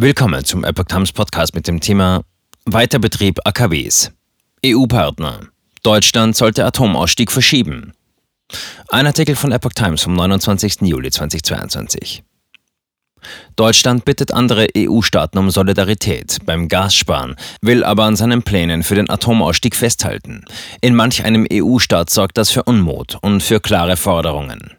Willkommen zum Epoch Times Podcast mit dem Thema Weiterbetrieb AKWs. EU-Partner. Deutschland sollte Atomausstieg verschieben. Ein Artikel von Epoch Times vom 29. Juli 2022. Deutschland bittet andere EU-Staaten um Solidarität beim Gassparen, will aber an seinen Plänen für den Atomausstieg festhalten. In manch einem EU-Staat sorgt das für Unmut und für klare Forderungen.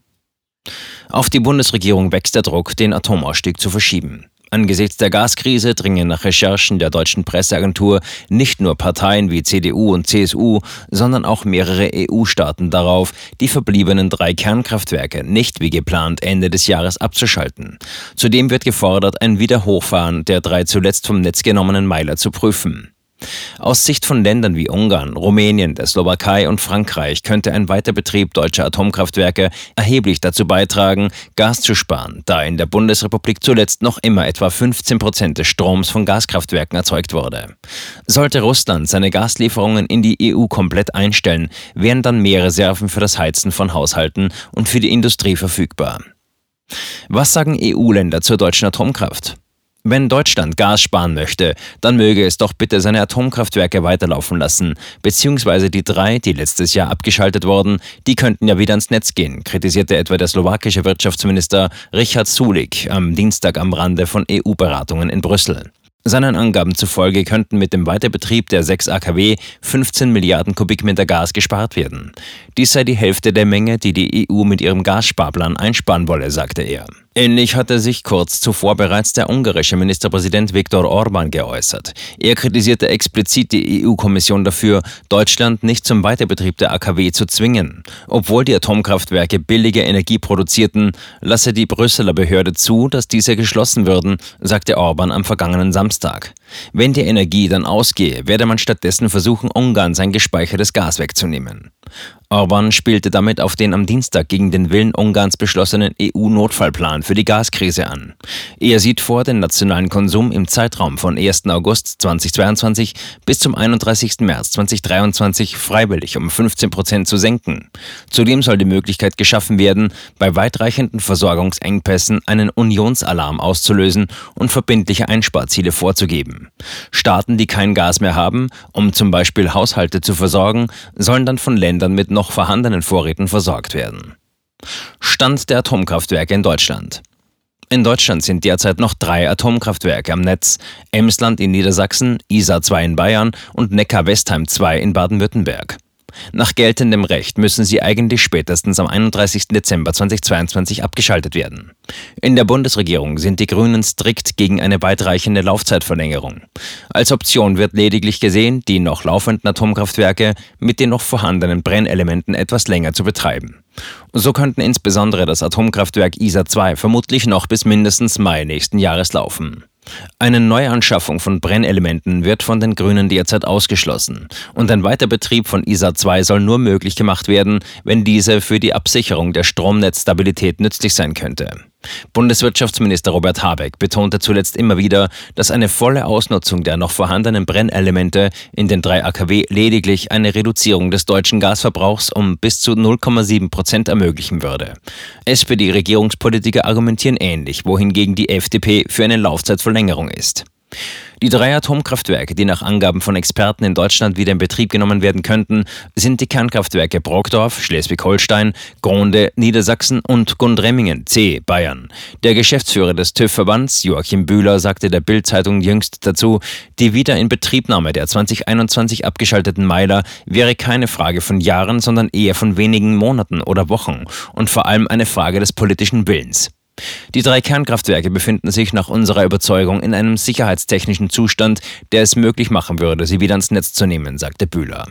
Auf die Bundesregierung wächst der Druck, den Atomausstieg zu verschieben. Angesichts der Gaskrise dringen nach Recherchen der deutschen Presseagentur nicht nur Parteien wie CDU und CSU, sondern auch mehrere EU-Staaten darauf, die verbliebenen drei Kernkraftwerke nicht wie geplant Ende des Jahres abzuschalten. Zudem wird gefordert, ein Wiederhochfahren der drei zuletzt vom Netz genommenen Meiler zu prüfen. Aus Sicht von Ländern wie Ungarn, Rumänien, der Slowakei und Frankreich könnte ein Weiterbetrieb deutscher Atomkraftwerke erheblich dazu beitragen, Gas zu sparen, da in der Bundesrepublik zuletzt noch immer etwa 15 Prozent des Stroms von Gaskraftwerken erzeugt wurde. Sollte Russland seine Gaslieferungen in die EU komplett einstellen, wären dann mehr Reserven für das Heizen von Haushalten und für die Industrie verfügbar. Was sagen EU-Länder zur deutschen Atomkraft? Wenn Deutschland Gas sparen möchte, dann möge es doch bitte seine Atomkraftwerke weiterlaufen lassen, beziehungsweise die drei, die letztes Jahr abgeschaltet wurden, die könnten ja wieder ans Netz gehen, kritisierte etwa der slowakische Wirtschaftsminister Richard Sulik am Dienstag am Rande von EU-Beratungen in Brüssel. Seinen Angaben zufolge könnten mit dem Weiterbetrieb der 6 AKW 15 Milliarden Kubikmeter Gas gespart werden. Dies sei die Hälfte der Menge, die die EU mit ihrem Gassparplan einsparen wolle, sagte er. Ähnlich hatte sich kurz zuvor bereits der ungarische Ministerpräsident Viktor Orban geäußert. Er kritisierte explizit die EU-Kommission dafür, Deutschland nicht zum Weiterbetrieb der AKW zu zwingen. Obwohl die Atomkraftwerke billige Energie produzierten, lasse die Brüsseler Behörde zu, dass diese geschlossen würden, sagte Orban am vergangenen Samstag. Wenn die Energie dann ausgehe, werde man stattdessen versuchen, Ungarn sein gespeichertes Gas wegzunehmen. Orban spielte damit auf den am Dienstag gegen den Willen Ungarns beschlossenen EU-Notfallplan für die Gaskrise an. Er sieht vor, den nationalen Konsum im Zeitraum von 1. August 2022 bis zum 31. März 2023 freiwillig um 15 Prozent zu senken. Zudem soll die Möglichkeit geschaffen werden, bei weitreichenden Versorgungsengpässen einen Unionsalarm auszulösen und verbindliche Einsparziele vorzugeben. Staaten, die kein Gas mehr haben, um zum Beispiel Haushalte zu versorgen, sollen dann von Ländern mit noch vorhandenen Vorräten versorgt werden. Stand der Atomkraftwerke in Deutschland. In Deutschland sind derzeit noch drei Atomkraftwerke am Netz. Emsland in Niedersachsen, Isar 2 in Bayern und Neckar-Westheim 2 in Baden-Württemberg. Nach geltendem Recht müssen sie eigentlich spätestens am 31. Dezember 2022 abgeschaltet werden. In der Bundesregierung sind die Grünen strikt gegen eine weitreichende Laufzeitverlängerung. Als Option wird lediglich gesehen, die noch laufenden Atomkraftwerke mit den noch vorhandenen Brennelementen etwas länger zu betreiben. So könnten insbesondere das Atomkraftwerk ISA 2 vermutlich noch bis mindestens Mai nächsten Jahres laufen. Eine Neuanschaffung von Brennelementen wird von den Grünen derzeit ausgeschlossen und ein Weiterbetrieb von ISA 2 soll nur möglich gemacht werden, wenn diese für die Absicherung der Stromnetzstabilität nützlich sein könnte. Bundeswirtschaftsminister Robert Habeck betonte zuletzt immer wieder, dass eine volle Ausnutzung der noch vorhandenen Brennelemente in den drei AKW lediglich eine Reduzierung des deutschen Gasverbrauchs um bis zu 0,7 Prozent ermöglichen würde. SPD-Regierungspolitiker argumentieren ähnlich, wohingegen die FDP für eine Laufzeitverlängerung ist. Die drei Atomkraftwerke, die nach Angaben von Experten in Deutschland wieder in Betrieb genommen werden könnten, sind die Kernkraftwerke Brockdorf, Schleswig-Holstein, Gronde, Niedersachsen und Gundremmingen, C, Bayern. Der Geschäftsführer des TÜV-Verbands, Joachim Bühler, sagte der Bild-Zeitung jüngst dazu, die Wiederinbetriebnahme der 2021 abgeschalteten Meiler wäre keine Frage von Jahren, sondern eher von wenigen Monaten oder Wochen und vor allem eine Frage des politischen Willens. Die drei Kernkraftwerke befinden sich nach unserer Überzeugung in einem sicherheitstechnischen Zustand, der es möglich machen würde, sie wieder ans Netz zu nehmen, sagte Bühler.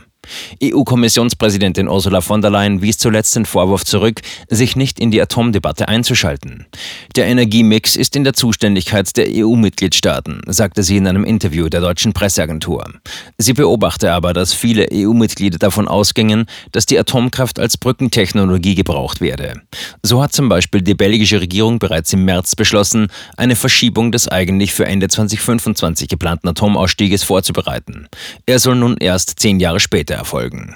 EU-Kommissionspräsidentin Ursula von der Leyen wies zuletzt den Vorwurf zurück, sich nicht in die Atomdebatte einzuschalten. Der Energiemix ist in der Zuständigkeit der EU-Mitgliedstaaten, sagte sie in einem Interview der deutschen Presseagentur. Sie beobachte aber, dass viele EU-Mitglieder davon ausgingen, dass die Atomkraft als Brückentechnologie gebraucht werde. So hat zum Beispiel die belgische Regierung bereits im März beschlossen, eine Verschiebung des eigentlich für Ende 2025 geplanten Atomausstieges vorzubereiten. Er soll nun erst zehn Jahre später erfolgen.